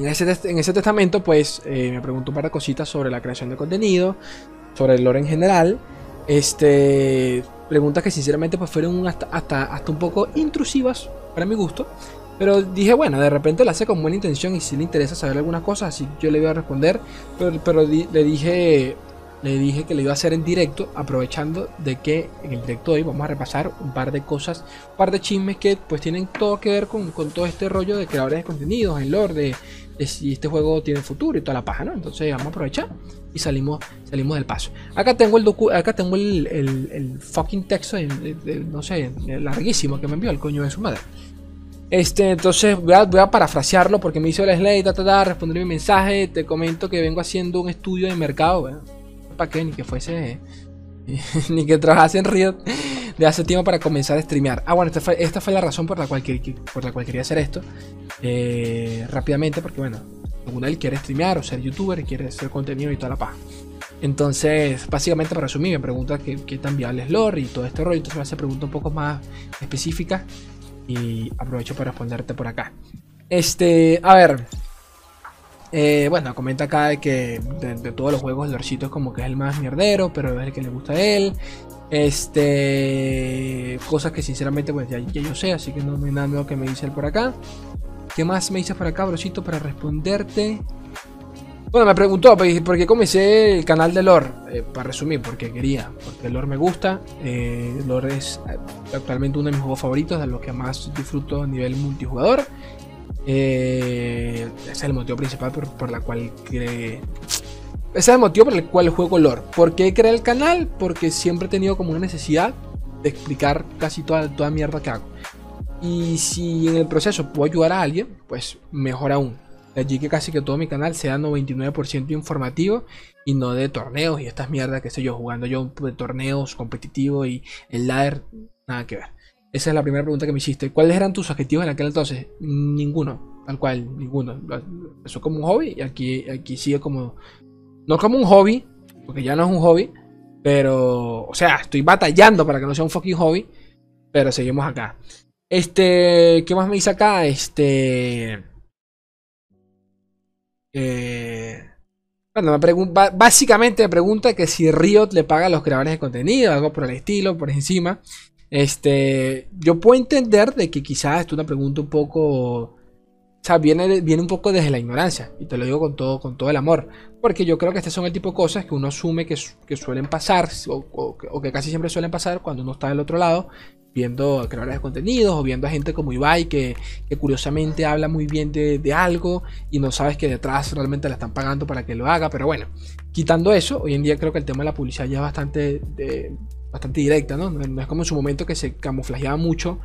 En ese, en ese testamento, pues, eh, me preguntó un par de cositas sobre la creación de contenido, sobre el lore en general. Este, preguntas que sinceramente pues fueron hasta, hasta, hasta un poco intrusivas para mi gusto. Pero dije, bueno, de repente lo hace con buena intención y si le interesa saber algunas cosas, así yo le iba a responder. Pero, pero le dije le dije que lo iba a hacer en directo, aprovechando de que en el directo de hoy vamos a repasar un par de cosas, un par de chismes que pues tienen todo que ver con, con todo este rollo de creadores de contenidos, el lore, de, si este juego tiene futuro y toda la paja, ¿no? Entonces vamos a aprovechar y salimos, salimos del paso. Acá tengo el docu acá tengo el, el- el fucking texto, de- no sé, larguísimo que me envió el coño de su madre. Este, entonces voy a, voy a parafrasearlo porque me hizo el slate, ta, ta, ta, responder mi mensaje, te comento que vengo haciendo un estudio de mercado, para ni que fuese, ni que trabajase en Riot de hace tiempo para comenzar a streamear. Ah, bueno, esta fue, esta fue la razón por la cual, por la cual quería hacer esto, eh, rápidamente, porque bueno, él quiere streamear o ser youtuber y quiere hacer contenido y toda la paja. Entonces, básicamente para resumir, me pregunta qué, qué tan viable es lore y todo este rollo, entonces me hace preguntas un poco más específicas y aprovecho para responderte por acá. Este, a ver. Eh, bueno, comenta acá que de, todos los juegos el Lorcito es como que es el más mierdero, pero es el que le gusta a él. Este, cosas que sinceramente pues ya, yo sé, así que no, hay nada nuevo que me dice él por acá. ¿Qué más me dices por acá, brocito, para responderte? Bueno, me preguntó pues, por qué comencé el canal de lore. Eh, para resumir, porque quería, porque lore me gusta. Eh, lore es eh, actualmente uno de mis juegos favoritos, de los que más disfruto a nivel multijugador. Eh, ese es el motivo principal por, por la cual cre- Ese es el motivo por el cual juego lore. ¿Por qué creé el canal? Porque siempre he tenido como una necesidad de explicar casi toda, toda mierda que hago. Y si en el proceso puedo ayudar a alguien, pues mejor aún. De allí que casi que todo mi canal sea 99% informativo y no de torneos y estas mierdas que sé yo, jugando yo de torneos competitivos y el ladder, nada que ver. Esa es la primera pregunta que me hiciste. ¿Cuáles eran tus objetivos en aquel entonces? Ninguno, tal cual, ninguno. Eso como un hobby y aquí, aquí sigue como... No como un hobby, porque ya no es un hobby, pero... O sea, estoy batallando para que no sea un fucking hobby, pero seguimos acá. Este, ¿qué más me dice acá? Este... Eh, bueno, me básicamente me pregunta que si Riot le paga a los creadores de contenido, algo por el estilo, por encima. Este, yo puedo entender de que quizás es una pregunta un poco, o sea, viene, viene un poco desde la ignorancia, y te lo digo con todo, con todo el amor, porque yo creo que este son el tipo de cosas que uno asume que, que suelen pasar, o, que- casi siempre suelen pasar cuando uno está del otro lado, viendo creadores de contenidos, o viendo a gente como Ibai, que, que curiosamente habla muy bien de, de algo, y no sabes que detrás realmente la están pagando para que lo haga, pero bueno, quitando eso, hoy en día creo que el tema de la publicidad ya es bastante, de- bastante directa, ¿no? No es como en su momento que se camuflajeaba mucho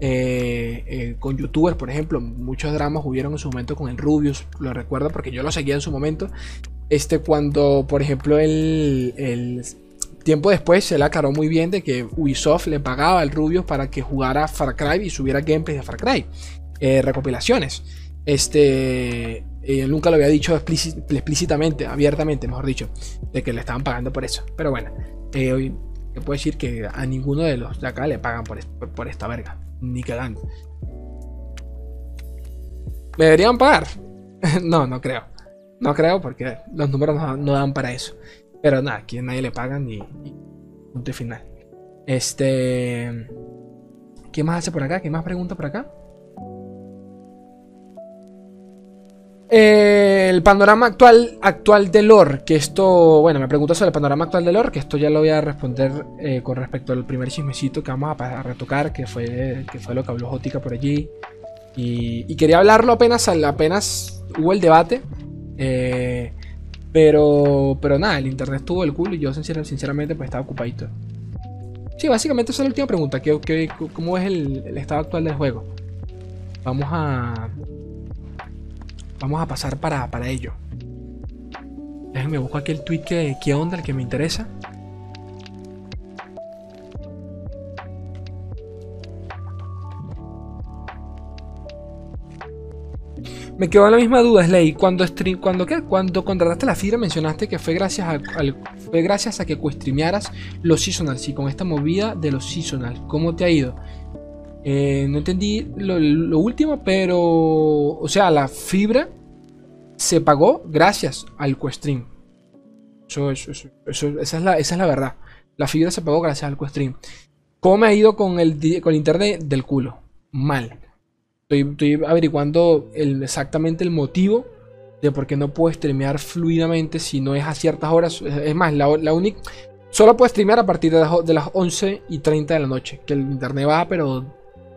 eh, eh, con youtubers, por ejemplo, muchos dramas hubieron en su momento con el Rubius, lo recuerdo porque yo lo seguía en su momento, este cuando, por ejemplo, el, el tiempo después se le aclaró muy bien de que Ubisoft le pagaba al Rubius para que jugara Far Cry y subiera gameplay de Far Cry, eh, recopilaciones. Este, eh, nunca lo había dicho explíci- explícitamente, abiertamente, mejor dicho, de que le estaban pagando por eso. Pero bueno, eh, hoy te puedo decir que a ninguno de los de acá le pagan por, por- esta verga, ni cagando. ¿Me deberían pagar? no, no creo. No creo porque los números no, dan para eso. Pero nada, aquí nadie le pagan y, punto final. Este. ¿Qué más hace por acá? ¿Qué más pregunta por acá? El panorama actual, actual de lore, que esto, bueno, me pregunta sobre el panorama actual de lore, que esto ya lo voy a responder eh, con respecto al primer chismecito que vamos a, retocar, que fue, que fue lo que habló Jótica por allí. Y, quería hablarlo apenas, apenas hubo el debate. eh, pero, pero nada, el internet estuvo el culo y yo sincer- sinceramente pues estaba ocupadito. Sí, básicamente esa es la última pregunta. ¿Qué, cómo es el estado actual del juego? Vamos a... Vamos a pasar para, para ello. Déjenme buscar aquí el tweet que, que onda, el que me interesa. Me quedó la misma duda, Slay. Cuando, stream, cuando, ¿qué? cuando contrataste la fibra mencionaste que fue gracias a, al- fue gracias que cuestreamearas los seasonals y con esta movida de los seasonals. ¿Cómo te ha ido? Eh, no entendí lo, último, pero... O sea, la fibra se pagó gracias al Questream. Eso, eso, eso, esa, es la, esa es la verdad. La fibra se pagó gracias al Questream. ¿Cómo me ha ido con el, con internet del culo? Mal. Estoy, averiguando exactamente el motivo de por qué no puedo streamear fluidamente si no es a ciertas horas. Es más, la, la única... Solo puedo streamear a partir de las, de las 11 y 30 de la noche. Que el internet va, pero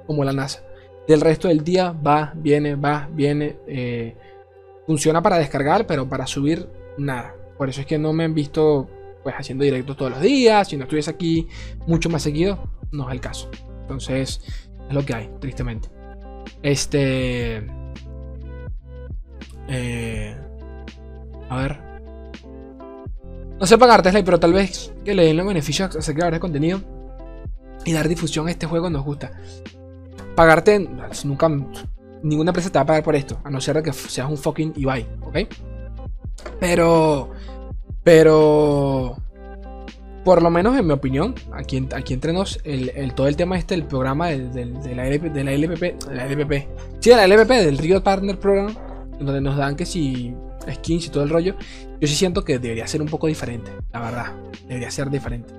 como la NASA. Del resto del día va, viene, va, viene. Eh, funciona para descargar, pero para subir, nada. Por eso es que no me han visto pues haciendo directos todos los días. Si no estuviese aquí mucho más seguido, no es el caso. Entonces, es lo que hay, tristemente. Este. Eh, a ver. No sé pagar Tesla, pero tal vez que le den los beneficios a creadores de contenido y dar difusión a este juego nos gusta. Pagarte, nunca, ninguna empresa te va a pagar por esto, a no ser que seas un fucking Ibai, ¿ok? Pero, pero, por lo menos en mi opinión, aquí, aquí entre nos, el, todo el tema este, el programa de, la, de la LPP, de la LPP, sí, la LPP, del Rio Partner Program, donde nos dan que si skins y todo el rollo, yo sí siento que debería ser un poco diferente, la verdad. Debería ser diferente.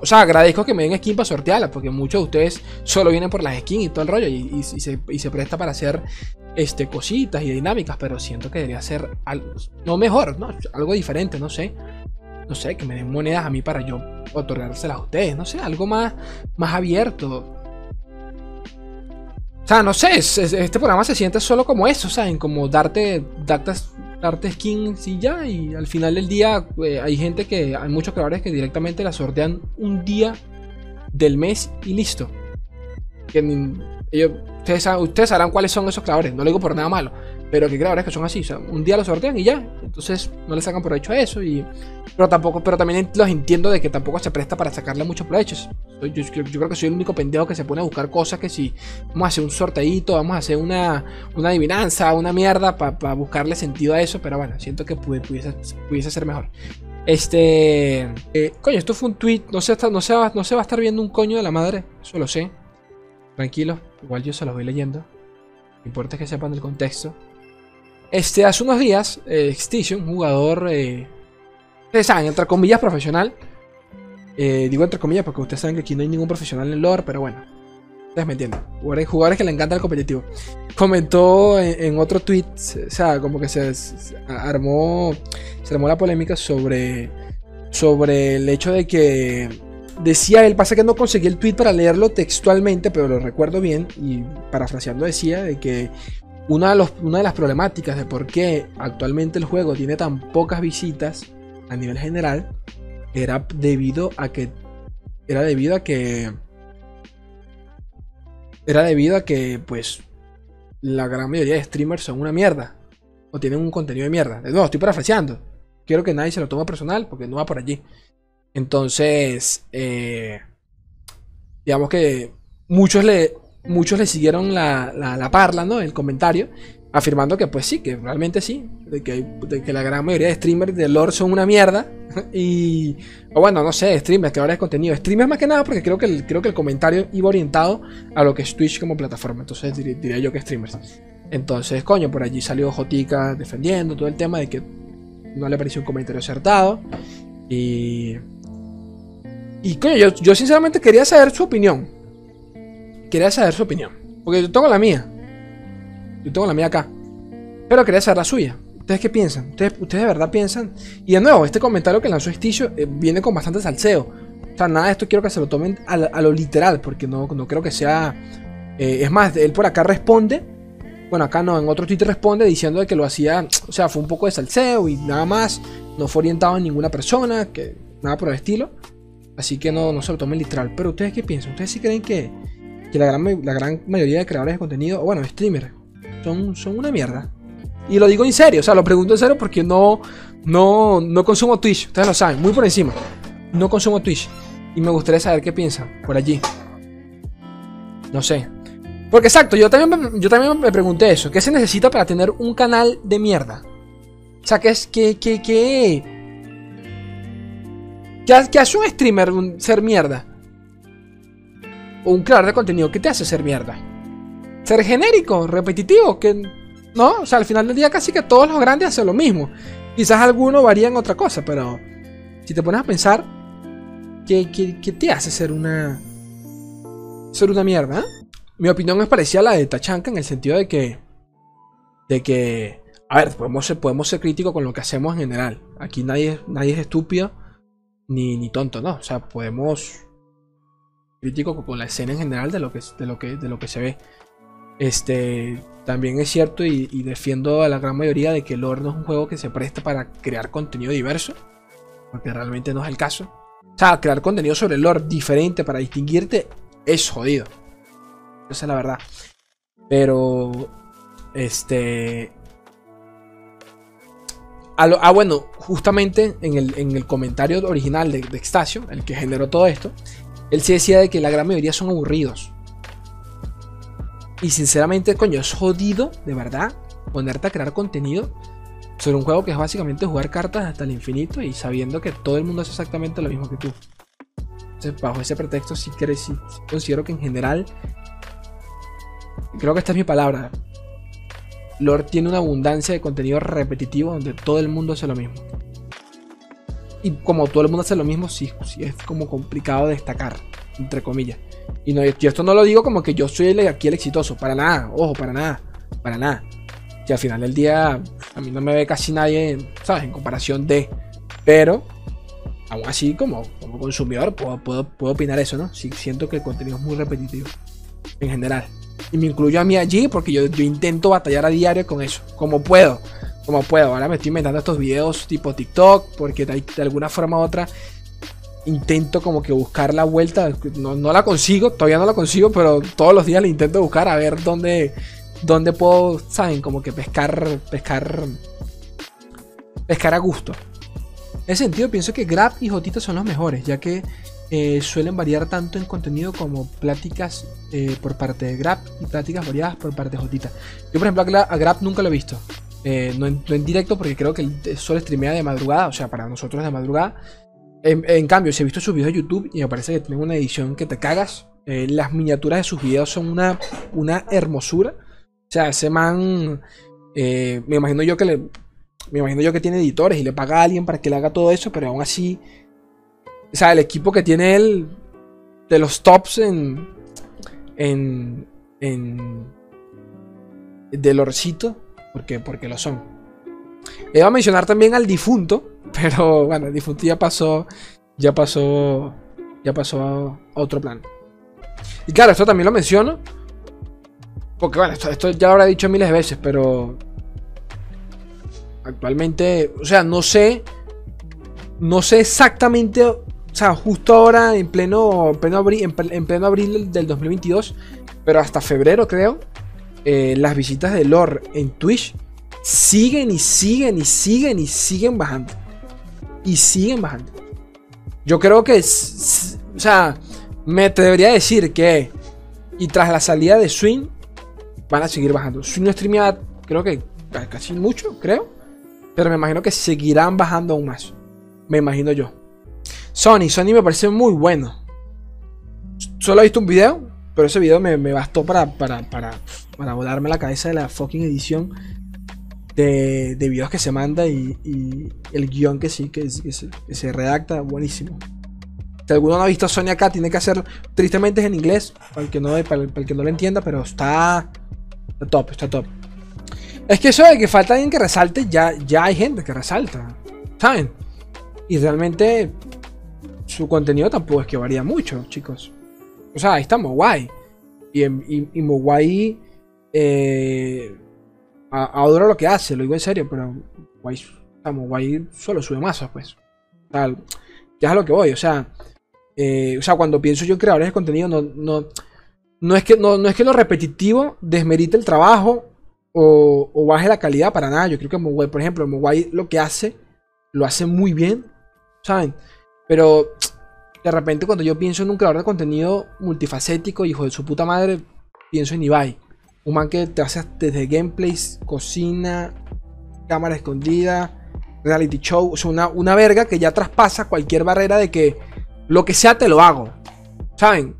O sea, agradezco que me den skins para sortearla, porque muchos de ustedes solo vienen por las skins y todo el rollo, y, se, presta para hacer este, cositas y dinámicas, pero siento que debería ser algo, no mejor, ¿no? algo diferente, no sé. No sé, que me den monedas a mí para yo otorgárselas a ustedes, no sé, algo más, más abierto. Sea, no sé, este programa se siente solo como eso, o sea, en como darte, darte darte skins y ya. Y al final del día eh, hay gente que, hay muchos creadores que directamente la sortean un día del mes y listo. Que ellos, ustedes, ustedes sabrán cuáles son esos creadores, no lo digo por nada malo. Pero que creadores que son así, o sea, un día lo sortean y ya. Entonces no le sacan provecho a eso. Y, pero tampoco, pero también los entiendo de que tampoco se presta para sacarle muchos provechos. Yo, creo que soy el único pendejo que se pone a buscar cosas que si vamos a hacer un sorteito, vamos a hacer una, una adivinanza, una mierda para buscarle sentido a eso. Pero bueno, siento que pudiese, pudiese ser mejor. Este. Eh, coño, esto fue un tweet. No se, no, se va, no se va a estar viendo un coño de la madre. Eso lo sé. Tranquilo. Igual yo se los voy leyendo. Lo importante es que sepan el contexto. Este, hace unos días, eh, Extinction, jugador, eh, ustedes saben, entre comillas, profesional. Eh, digo entre comillas porque ustedes saben que aquí no hay ningún profesional en lore, pero bueno, ustedes me entienden. Jugadores que le encanta el competitivo. Comentó en, otro tweet, o sea, como que se, armó, se armó la polémica sobre, sobre el hecho de que decía él, pasa que no conseguí el tweet para leerlo textualmente, pero lo recuerdo bien y parafraseando decía de que una de, las problemáticas de por qué actualmente el juego tiene tan pocas visitas a nivel general era debido a que era debido a que era debido a que pues la gran mayoría de streamers son una mierda o tienen un contenido de mierda. No, estoy parafraseando. Quiero que nadie se lo tome personal porque no va por allí. Entonces, eh, digamos que muchos le muchos le siguieron la, la, parla, ¿no? El comentario, afirmando que pues sí, que realmente sí, de que, que la gran mayoría de streamers de lore son una mierda. Y, o bueno, no sé, streamers, creadores de contenido. Streamers más que nada porque creo que, el, creo que el comentario iba orientado a lo que es Twitch como plataforma. Entonces diría, yo que streamers. Entonces, coño, por allí salió Jotica defendiendo todo el tema de que no le pareció un comentario acertado. Y... Y coño, yo, yo sinceramente quería saber su opinión quería saber su opinión. Porque yo tengo la mía. Yo tengo la mía acá. Pero quería saber la suya. ¿Ustedes qué piensan? ¿Ustedes, ustedes de verdad piensan? Y de nuevo, este comentario que lanzó Esticio eh, viene con bastante salseo. O sea, nada de esto quiero que se lo tomen a, lo literal, porque no, no creo que sea... Eh, es más, él por acá responde. Bueno, acá no, en otro Twitter responde diciendo que lo hacía... O sea, fue un poco de salseo y nada más. No fue orientado a ninguna persona, que nada por el estilo. Así que no, no se lo tomen literal. Pero ustedes qué piensan? ¿Ustedes sí creen que, que la gran, la gran mayoría de creadores de contenido, bueno, streamers, son, son una mierda. Y lo digo en serio, o sea, lo pregunto en serio porque no, no, no consumo Twitch, ustedes lo saben, muy por encima. No consumo Twitch. Y me gustaría saber qué piensan por allí. No sé. Porque exacto, yo también, yo también me pregunté eso. ¿Qué se necesita para tener un canal de mierda? O sea, ¿qué es que, que, que, que, hace un streamer ser mierda? o un creador de contenido, ¿qué te hace ser mierda? Ser genérico, repetitivo, que ¿no? O sea, al final del día casi que todos los grandes hacen lo mismo. Quizás algunos varían otra cosa, pero si te pones a pensar, ¿qué, qué, te hace ser una... ser una mierda? Mi opinión es parecida a la de Tachanka en el sentido de que... de que... A ver, podemos ser, podemos ser críticos con lo que hacemos en general. Aquí nadie, nadie es estúpido ni, ni tonto, ¿no? O sea, podemos crítico con la escena en general de lo que, de lo que, de lo que se ve. Este, también es cierto y, defiendo a la gran mayoría de que Lore no es un juego que se preste para crear contenido diverso, porque realmente no es el caso. O sea, crear contenido sobre Lore diferente para distinguirte es jodido. Esa es la verdad. Pero, este... Ah, bueno, justamente en el, comentario original de, de Extasio, el que generó todo esto, él sí decía de que la gran mayoría son aburridos. Y sinceramente, coño, es jodido, de verdad, ponerte a crear contenido sobre un juego que es básicamente jugar cartas hasta el infinito y sabiendo que todo el mundo hace exactamente lo mismo que tú. Entonces, bajo ese pretexto, sí, sí considero que en general, creo que esta es mi palabra. Lord tiene una abundancia de contenido repetitivo donde todo el mundo hace lo mismo. Y como todo el mundo hace lo mismo, sí es como complicado destacar, entre comillas. Y no, esto no lo digo como que yo soy aquí el exitoso, para nada, ojo, para nada, para nada. Que al final del día a mí no me ve casi nadie, ¿sabes? En comparación de. Pero, aún así, como, como consumidor, puedo, puedo, puedo opinar eso, ¿no? Sí, siento que el contenido es muy repetitivo, en general. Y me incluyo a mí allí porque yo, yo intento batallar a diario con eso, como puedo como puedo. Ahora me estoy inventando estos videos tipo TikTok, porque de, alguna forma u otra intento como que buscar la vuelta. No, la consigo, todavía no la consigo, pero todos los días le intento buscar a ver dónde, dónde puedo, ¿saben? Como que pescar, pescar, pescar a gusto. En ese sentido, pienso que Grab y Jotita son los mejores, ya que eh, suelen variar tanto en contenido como pláticas eh, por parte de Grab y pláticas variadas por parte de Jotita. Yo, por ejemplo, a Grab nunca lo he visto. Eh, no, en, directo porque creo que solo streamea de madrugada, o sea, para nosotros de madrugada. En, cambio, si he visto sus videos de YouTube y me parece que tienen una edición que te cagas. Eh, las miniaturas de sus videos son una, una hermosura. O sea, ese man. Eh, me imagino yo que le. Me imagino yo que tiene editores y le paga a alguien para que le haga todo eso, pero aún así. O sea, el equipo que tiene él. De los tops en. En. En. De Lorcito. Porque, porque lo son. Iba a mencionar también al difunto. Pero bueno, el difunto ya pasó. Ya pasó. Ya pasó a otro plan. Y claro, esto también lo menciono. Porque bueno, esto, ya lo habrá dicho miles de veces, pero. Actualmente. O sea, no sé. No sé exactamente. O sea, justo ahora, en pleno, pleno, abril, en, pleno abril del 2022. Pero hasta febrero, creo. Eh, las visitas de lore en Twitch siguen y siguen y siguen y siguen bajando y siguen bajando. Yo creo que, o sea, me te debería decir que, y tras la salida de Swing, van a seguir bajando. Swing no streamea, creo que casi mucho, creo. Pero me imagino que seguirán bajando aún más. Me imagino yo. Sony, Sony me parece muy bueno. Solo he visto un video, pero ese video me, bastó para, para, para, para volarme la cabeza de la fucking edición de, videos que se manda y, el guion que sí, que, se, redacta, buenísimo. Si alguno no ha visto Sony acá, tiene que hacer, tristemente es en inglés, para el que no, para el, que no lo entienda, pero está, top, está top. Es que eso de que falta alguien que resalte, ya, ya hay gente que resalta, ¿saben? Y realmente su contenido tampoco es que varía mucho, chicos. O sea, ahí está Mogwai. Y, y, y adoro lo que hace, lo digo en serio, pero guay, vamos, guay solo sube masas, pues. ya es a lo que voy, o sea, eh, o sea, cuando pienso yo en creadores de contenido, no, no, no, es, que, no, no es que lo repetitivo desmerite el trabajo o, o, baje la calidad para nada. Yo creo que Mogwai, por ejemplo, Mogwai lo que hace, lo hace muy bien, ¿saben? Pero de repente cuando yo pienso en un creador de contenido multifacético, hijo de su puta madre, pienso en Ibai. Un man que te hace desde gameplays, cocina, cámara escondida, reality show. O una, una verga que ya traspasa cualquier barrera de que lo que sea te lo hago. ¿Saben?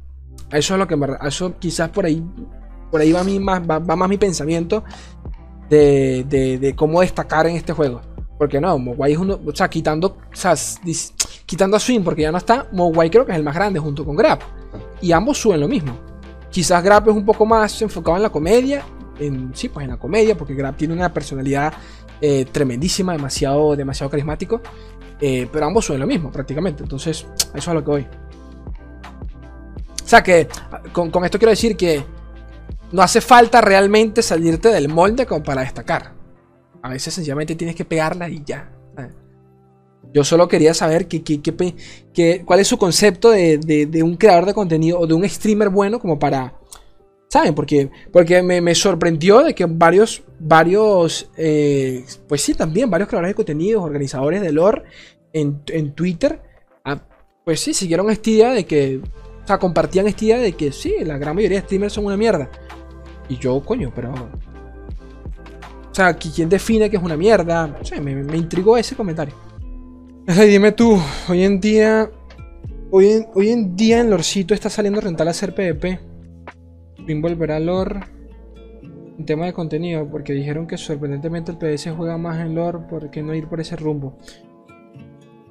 Eso es lo que me. Eso quizás por ahí. Por ahí va, más, va, más mi pensamiento. de, de, cómo destacar en este juego. Porque no, Mogwai es uno, o sea, quitando, o sea, quitando a Swing porque ya no está, Mogwai creo que es el más grande junto con Grab. Y ambos suben lo mismo. Quizás Grab es un poco más enfocado en la comedia, sí, pues en la comedia, porque Grab tiene una personalidad eh, tremendísima, demasiado, demasiado carismático. Eh, pero ambos suben lo mismo prácticamente. Entonces, eso es a lo que voy. O sea que con, esto quiero decir que no hace falta realmente salirte del molde como para destacar. A veces sencillamente tienes que pegarla y ya. Yo solo quería saber que, cuál es su concepto de, un creador de contenido o de un streamer bueno como para... ¿Saben? Porque, porque me, sorprendió de que varios, varios, eh, pues sí, también varios creadores de contenidos, organizadores de lore en, Twitter, ah, pues sí, siguieron esta idea de que, o sea, compartían esta idea de que sí, la gran mayoría de streamers son una mierda. Y yo, coño, pero... O sea, ¿quién define que es una mierda? No me intrigó ese comentario. Dime tú, hoy en día. Hoy en, hoy en día en Lorcito está saliendo rental a hacer PvP. Fin volverá a Lore. En tema de contenido, porque dijeron que sorprendentemente el PS juega más en Lore, ¿por qué no ir por ese rumbo?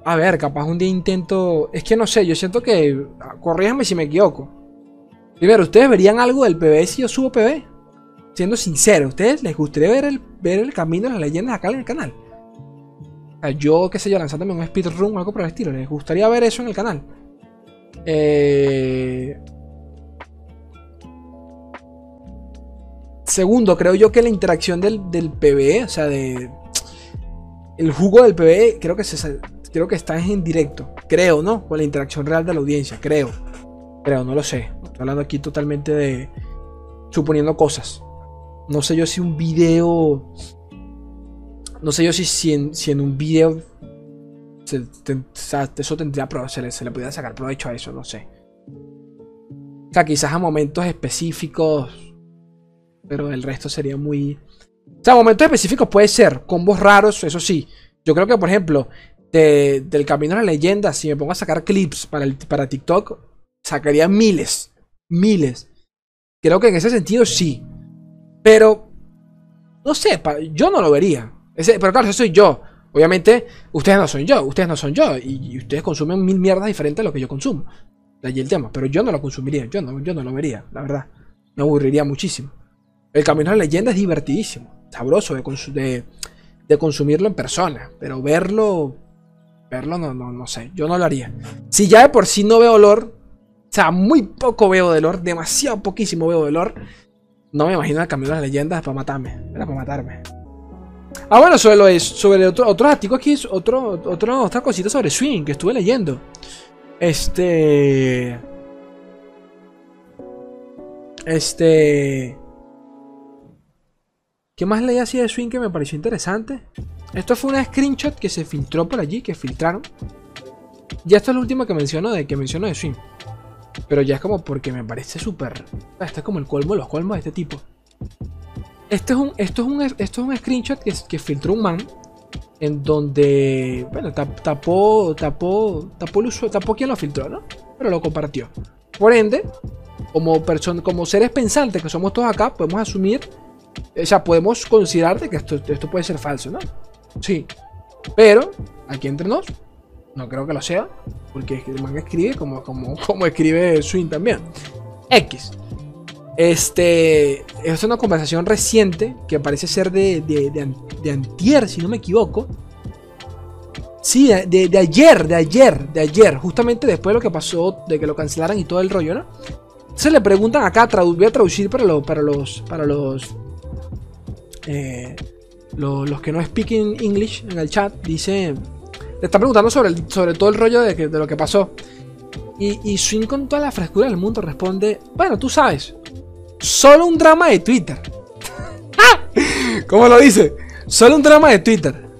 A ver, capaz un día intento. Es que no sé, yo siento que. Corríjame si me equivoco. Primero, ¿ustedes verían algo del PvP si yo subo PvP? Siendo sincero, ¿ustedes les gustaría ver el, ver el camino de las leyendas acá en el canal? Yo, qué sé yo, lanzándome un speedrun o algo por el estilo. ¿Les gustaría ver eso en el canal? Eh, segundo, creo yo que la interacción del, del PvE, o sea, de. El jugo del PvE, creo que, se, creo que está en directo. Creo, ¿no? Con la interacción real de la audiencia, creo. Creo, no lo sé. Estoy hablando aquí totalmente de. Suponiendo cosas. No sé yo si un video no sé yo si, si, en, un video eso tendría se le, se le pudiera sacar provecho a eso, no sé. O sea, quizás a momentos específicos, pero el resto sería muy... O sea, momentos específicos puede ser, combos raros, eso sí. Yo creo que, por ejemplo, del Camino a la Leyenda, si me pongo a sacar clips para, el, para TikTok, sacaría miles, miles. Creo que en ese sentido sí. Pero, no sé, yo no lo vería pero claro, eso soy yo. Obviamente, ustedes no son yo, ustedes no son yo. Y, ustedes consumen mil mierdas diferentes a lo que yo consumo. De allí el tema. Pero yo no lo consumiría, yo no, yo no lo vería, la verdad. Me aburriría muchísimo. El Camino a la Leyenda es divertidísimo, sabroso de, de, consumirlo en persona. Pero verlo, verlo no, no, no sé, yo no lo haría. Si ya de por sí no veo olor, o sea, muy poco veo de olor, demasiado poquísimo veo de olor, no me imagino el Camino a la Leyenda para matarme, era para matarme. Ah, bueno, sobre, sobre otro, otros artículos aquí, otro, otro, otra cosita sobre Swing que estuve leyendo. Este. Este. ¿Qué más leí así de Swing que me pareció interesante? Esto fue una screenshot que se filtró por allí, que filtraron. Ya esto es lo último que menciono de que menciono de Swing. Pero ya es como porque me parece súper. Este es como el colmo los colmos de este tipo. Este es un, esto, es un, esto es un screenshot que, que filtró un man en donde, bueno, tapó, tapó, tapó, el usuario, tapó quien lo filtró, ¿no? Pero lo compartió. Por ende, como, como seres pensantes que somos todos acá, podemos asumir, o sea, podemos considerar que esto, esto puede ser falso, ¿no? Sí. Pero, aquí entre nos, no creo que lo sea, porque el man escribe como, como, como escribe Swing también. X. Este, es una conversación reciente que parece ser de, de, antier, si no me equivoco. Sí, de, ayer, de ayer, de ayer, justamente después de lo que pasó, de que lo cancelaran y todo el rollo, ¿no? Se le preguntan acá, voy a traducir para, para los, para los, eh, los, que no speaking English en el chat, dice, le están preguntando sobre, sobre todo el rollo de, de lo que pasó. Y, y Swing con toda la frescura del mundo responde, bueno, tú sabes, Solo un drama de Twitter. ¿Cómo lo dice? Solo un drama de Twitter.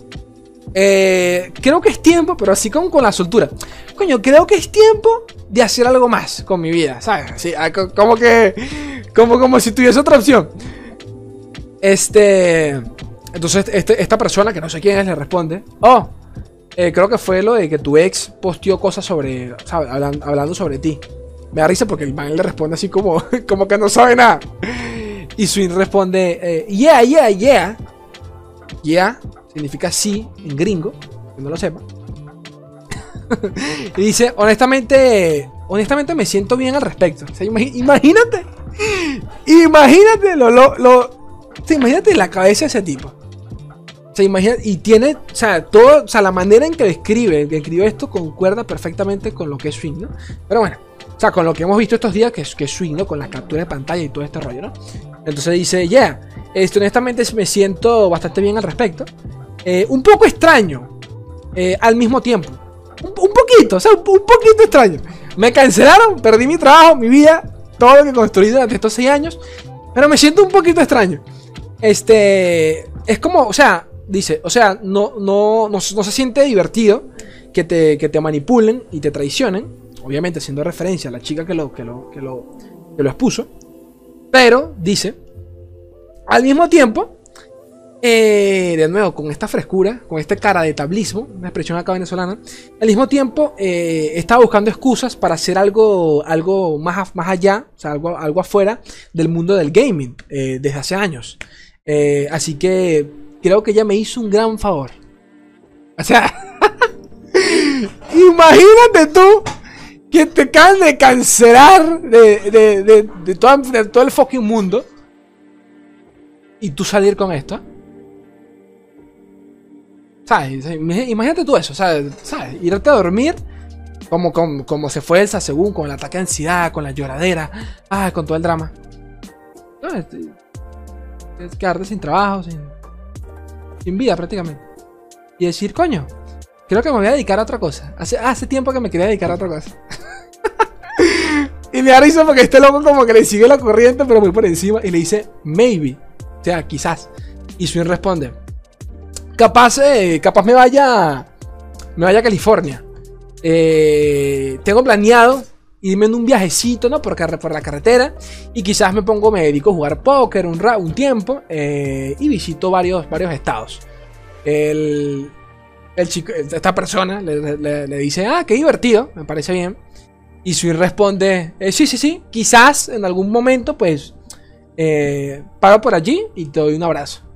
Eh, creo que es tiempo, pero así como con la soltura. Coño, creo que es tiempo de hacer algo más con mi vida, ¿sabes? Ah, como que. Como, como si tuviese otra opción. Este. Entonces, este, esta persona, que no sé quién es, le responde: Oh, eh, creo que fue lo de que tu ex posteó cosas sobre. hablando sobre ti. Me da risa porque el man le responde así como, como que no sabe nada. Y Swing responde, eh, yeah, yeah, yeah. Yeah significa sí en gringo, que no lo sepa. y dice, honestamente, honestamente me siento bien al respecto. imagínate, imagínate lo, lo, imagínate la cabeza de ese tipo. Se imagina, y tiene, o sea, todo, o sea, la manera en que escribe, que escribe esto concuerda perfectamente con lo que es swing, ¿no? Pero bueno, o sea, con lo que hemos visto estos días, que es, que es swing, ¿no? Con la captura de pantalla y todo este rollo, ¿no? Entonces dice, yeah, esto honestamente me siento bastante bien al respecto. Eh, un poco extraño eh, al mismo tiempo. Un, poquito, o sea, un, poquito extraño. Me cancelaron, perdí mi trabajo, mi vida, todo lo que construí durante estos seis años. Pero me siento un poquito extraño. Este. Es como, o sea, dice, o sea, no, no, no, se siente divertido que te, que te manipulen y te traicionen. Obviamente, haciendo referencia a la chica que lo, que lo, que lo, expuso. Pero, dice, al mismo tiempo, eh, de nuevo, con esta frescura, con esta cara de tablismo, una expresión acá venezolana, al mismo tiempo eh, estaba buscando excusas para hacer algo, algo más, más allá, o sea, algo, algo afuera del mundo del gaming eh, desde hace años. así que creo que ella me hizo un gran favor. O sea, imagínate tú que te acaban de cancelar de, de, de, todo, de todo el fucking mundo y tú salir con esto. Imagínate tú eso, ¿sabes? Irte a dormir como, como, se fue Elsa según, con el ataque de ansiedad, con la lloradera, ah, con todo el drama. Este, es quedarte sin trabajo, sin, sin vida prácticamente. Y decir, coño, creo que me voy a dedicar a otra cosa. Hace, hace tiempo que me quería dedicar a otra cosa. y me da porque este loco como que le sigue la corriente, pero muy por encima. Y le dice, maybe. O sea, quizás. Y Swin responde, Capaz, eh, capaz me vaya. Me vaya a California. Eh, tengo planeado irme en un viajecito, ¿no? Por, por la carretera. Y quizás me pongo, me dedico a jugar póker un, un tiempo. Eh, y visito varios, varios estados. El, esta persona le, dice, ah, qué divertido, me parece bien. Y Sui responde, sí, sí, sí, quizás en algún momento, pues, paro por allí y te doy un abrazo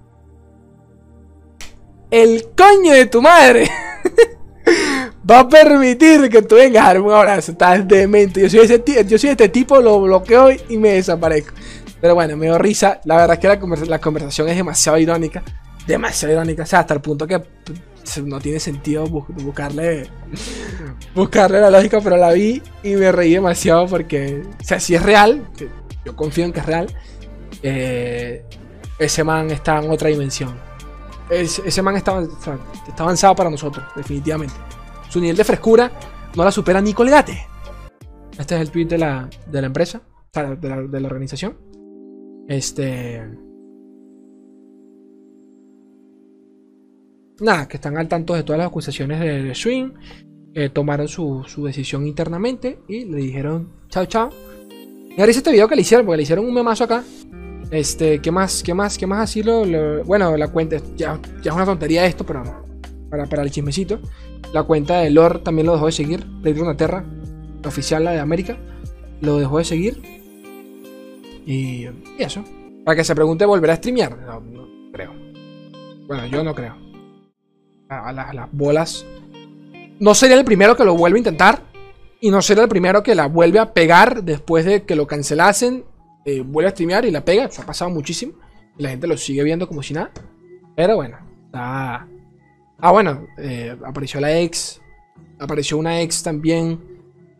el coño de tu madre va a permitir que tú vengas a darme un abrazo. Estás demente. Yo soy, ese yo soy este tipo, lo bloqueo y me desaparezco. Pero bueno, me dio risa. La verdad es que la, conversación es demasiado irónica. Demasiado irónica. O sea, hasta el punto que no tiene sentido buscarle buscarle la lógica, pero la vi y me reí demasiado porque, o sea, si es real, yo confío en que es real, eh, ese man está en otra dimensión ese man está, está, avanzado para nosotros, definitivamente. Su nivel de frescura no la supera ni Colgate. Este es el tweet de la, de la empresa, de la, de la organización. Este. Nada, que están al tanto de todas las acusaciones de, Swing. tomaron su, decisión internamente y le dijeron chao, chao. Y ahora este video que le hicieron, porque le hicieron un memazo acá. Este, ¿qué más? ¿Qué más? ¿Qué más así lo, bueno, la cuenta, ya, ya, es una tontería esto, pero para, para el chismecito. La cuenta de Lord también lo dejó de seguir. Blade Runeterra, la oficial, la de América, lo dejó de seguir. Y, eso. Para que se pregunte, ¿volverá a streamear? No, creo. Bueno, yo no creo. A, las bolas. No sería el primero que lo vuelve a intentar. Y no sería el primero que la vuelve a pegar después de que lo cancelasen eh, vuelve a streamear y la pega. Se ha pasado muchísimo. Y la gente lo sigue viendo como si nada. Pero bueno, está. Ah, bueno, eh, apareció la ex. Apareció una ex también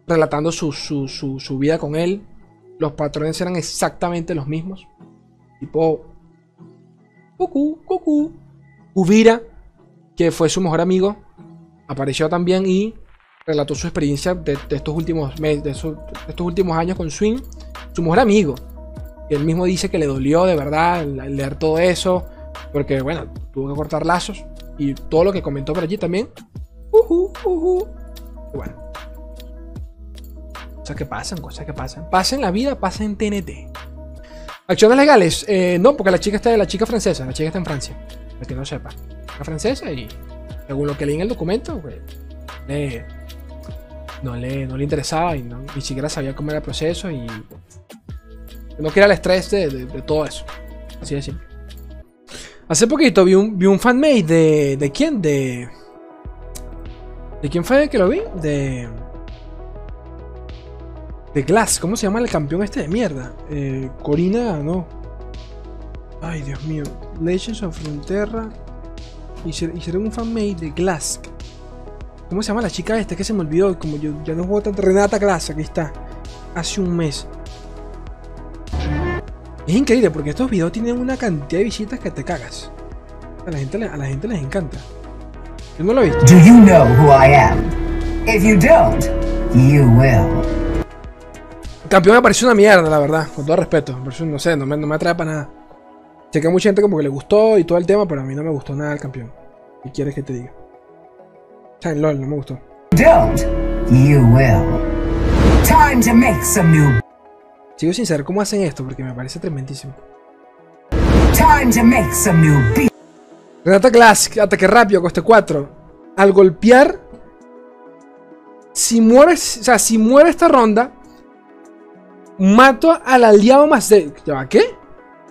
relatando su, su, su, vida con él. Los patrones eran exactamente los mismos. Tipo. Cucu, cucu. Uvira, que fue su mejor amigo, apareció también y relató su experiencia de, estos últimos meses, de, estos últimos años con Swing, su mejor amigo. Y él mismo dice que le dolió de verdad leer todo eso, porque bueno, tuvo que cortar lazos y todo lo que comentó por allí también. Uh -huh, Y bueno. Cosas que pasan, cosas que pasan. Pasa en la vida, pasa en TNT. Acciones legales, eh, no, porque la chica está la chica francesa, la chica está en Francia, que no sepa. La francesa y según lo que leí en el documento, pues, no, le, no le interesaba y ni siquiera sabía cómo era el proceso y No quiera el estrés de, de- todo eso. Así de simple. Hace poquito vi un, vi un fanmade de. ¿De quién? De. ¿De quién fue que lo vi? De. De Glass. ¿Cómo se llama el campeón este de mierda? Eh, Corina, no. Ay, Dios mío. Legends of Frontera. Hicieron, hicieron un fanmade de Glass. ¿Cómo se llama la chica esta? Que se me olvidó. Como yo ya no juego tanto. Renata Glass, aquí está. Hace un mes. Es increíble porque estos videos tienen una cantidad de visitas que te cagas. A la gente, a la gente les encanta. Yo no lo he visto. Do you know who I am? If you don't, you will. Campeón me pareció una mierda, la verdad. Con todo respeto. Me pareció, no sé, no me, no me atrae para nada. Sé que a mucha gente como que le gustó y todo el tema, pero a mí no me gustó nada el campeón. ¿Qué quieres que te diga? O sea, en LOL no me gustó. Don't, you will. Time to make some new. Sigo sin saber cómo hacen esto porque me parece tremendísimo. Time to make some new. Renata Classic, ataque rápido, coste 4. Al golpear, si mueres, o sea, si muere esta ronda, mato al aliado más débil. ¿Ya va? ¿Qué?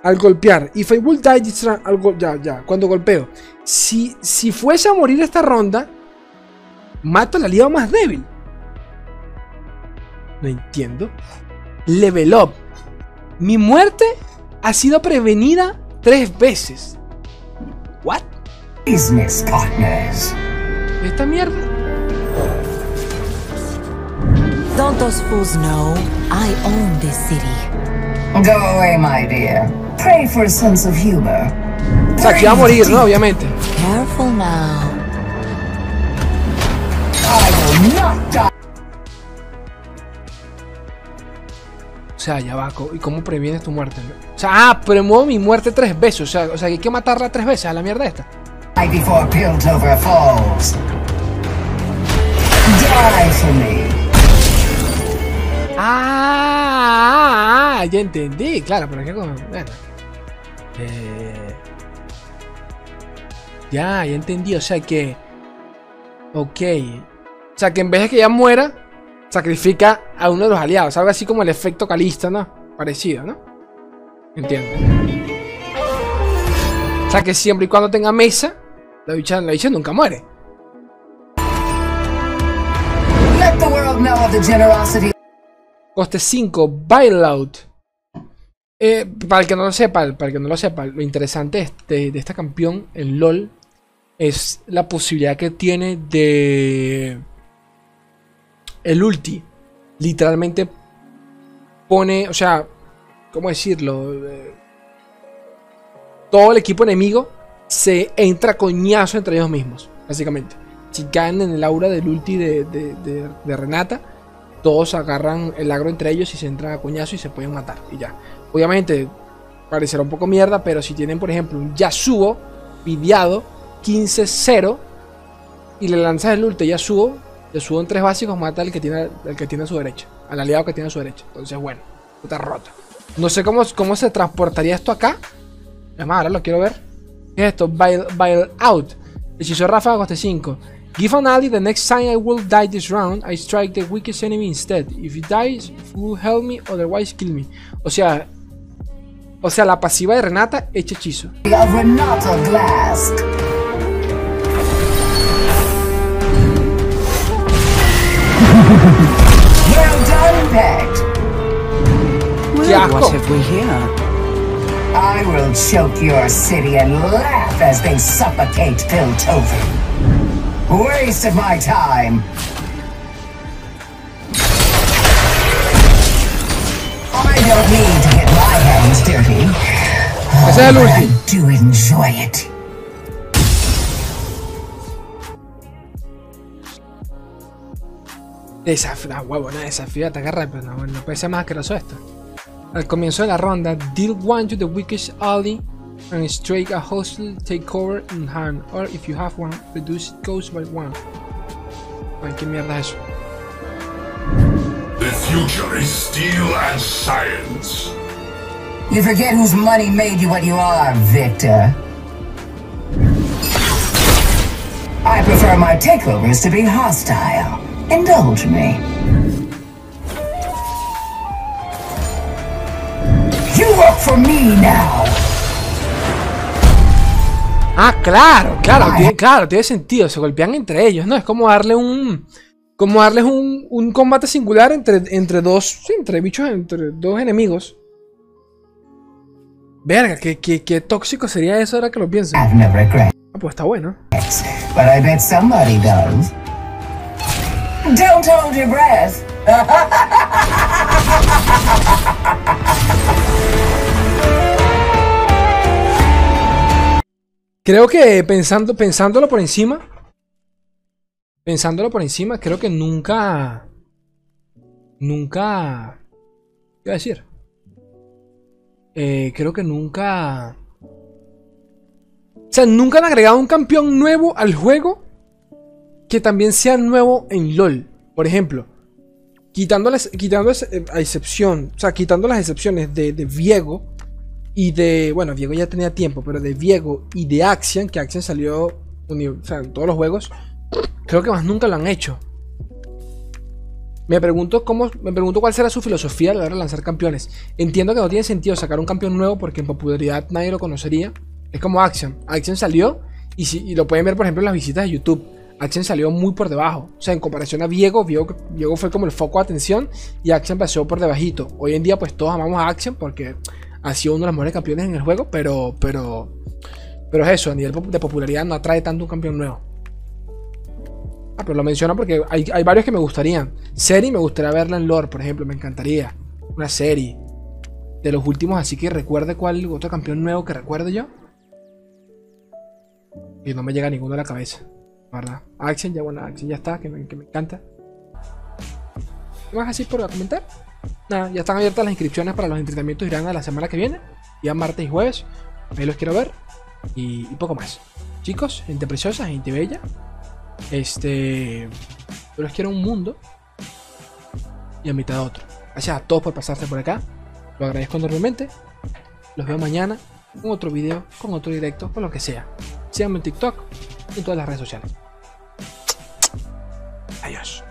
Al golpear. If I will die this round, al gol- ya, ya, cuando golpeo. Si, si fuese a morir esta ronda, mato al aliado más débil. No entiendo. Level up. Mi muerte ha sido prevenida tres veces. ¿What? Business partners. ¿Esta mierda? Don't those fools know I own this city? Go away, my dear. Pray for a sense of humor. O sea, que va a morir, ¿no? Obviamente. Careful now. I will not die. O sea, ya va. ¿Y cómo previenes tu muerte? O sea, ah, promuevo mi muerte tres veces. O sea, o sea, que hay que matarla tres veces a la mierda esta. before Piltover falls. Die for me. Ah, ya entendí. Claro, pero que como. Bueno. Eh, ya, ya entendí. O sea que. Ok. O sea que en vez de que ella muera, sacrifica a uno de los aliados. Algo así como el efecto Calista, ¿no? Parecido, ¿no? Entiendo. O sea que siempre y cuando tenga mesa, la bicha, la nunca muere. Coste 5, Bailout. Eh, para el que no lo sepa, para el que no lo sepa, lo interesante de, este- de esta campeón, el LOL, es la posibilidad que tiene de. El ulti. Literalmente pone, o sea, ¿cómo decirlo? Eh, todo el equipo enemigo se entra coñazo entre ellos mismos, básicamente. Si caen en el aura del ulti de- de Renata, todos agarran el agro entre ellos y se entran a coñazo y se pueden matar. Y ya. Obviamente, parecerá un poco mierda, pero si tienen, por ejemplo, un Yasuo videado 15-0 y le lanzas el ulti Yasuo, Yasuo en tres básicos mata al que tiene, al que tiene a su derecha, al aliado que tiene a su derecha. Entonces, bueno, está rota. No sé cómo, cómo se transportaría esto acá. Además, ahora lo quiero ver. ¿Qué es esto? Bail, bail out. Hechizo ráfaga coste 5. Give an ally the next time I will die this round, I strike the weakest enemy instead. If he dies, will help me, otherwise kill me. O sea, o sea, la pasiva de Renata echa hechizo. of Renata Glask. well done, pet. ¡Qué! What have we here? I will choke your city and laugh as they suffocate Piltover. Waste of my time. I don't need to get my hands dirty. Es el ulti. I do enjoy it. Desafío, huevo, no, desafío, rápido, no, no puede ser más asqueroso esto. Al comienzo de la ronda, deal one to the weakest ally and strike a hostile takeover in hand, or if you have one, reduce it cost by one. Ay, qué mierda es eso. The future is steel and science. You forget whose money made you what you are, Victor. I prefer my takeovers to be hostile. Indulge me. You work for me now. Ah, claro, claro, tiene, claro, tiene sentido. Se golpean entre ellos, ¿no? Es como darle un. Como darles un, un combate singular entre, entre dos. Sí, entre bichos, entre dos enemigos. Verga, qué, qué, qué tóxico sería eso ahora que lo pienso. Ah, pues está bueno. but I bet somebody does. Don't hold your breath. Creo que pensando, pensándolo por encima. Pensándolo por encima, creo que nunca. Nunca. ¿Qué iba a decir? Eh, creo que nunca. O sea, nunca han agregado un campeón nuevo al juego que también sea nuevo en LOL. Por ejemplo, quitando, las, quitando eh, a excepción, o sea, quitando las excepciones de, de Viego y de. Bueno, Viego ya tenía tiempo, pero de Viego y de Axian, que Axian salió en todos los juegos, creo que más nunca lo han hecho. Me pregunto cómo, me pregunto cuál será su filosofía a la hora de lanzar campeones. Entiendo que no tiene sentido sacar un campeón nuevo porque en popularidad nadie lo conocería. Es como Axiom. Axiom salió y, si, lo pueden ver por ejemplo en las visitas de YouTube. Axiom salió muy por debajo. O sea, en comparación a Viego, Viego, Viego fue como el foco de atención y Axiom pasó por debajito. Hoy en día pues todos amamos a Axiom porque ha sido uno de los mejores campeones en el juego, pero, pero, pero es eso, a nivel de popularidad no atrae tanto un campeón nuevo. Ah, pero lo menciono porque hay, hay varios que me gustarían. Seri me gustaría verla en lore, por ejemplo, me encantaría. Una serie. De los últimos, así que recuerde cuál otro campeón nuevo que recuerdo yo. Y no me llega ninguno a la cabeza. ¿Verdad? Action, ya bueno, Action ya está, que me, que me encanta. ¿Qué más así por comentar? nada, ya están abiertas las inscripciones para los entrenamientos irán a la semana que viene, ya martes y jueves. Ahí los quiero ver y, poco más. Chicos, gente preciosa, gente bella. Este, yo los quiero un mundo y a mitad de otro. Gracias a todos por pasarse por acá. Lo agradezco enormemente. Los veo mañana con otro video, con otro directo, con lo que sea. Síganme en TikTok y en todas las redes sociales. Adiós.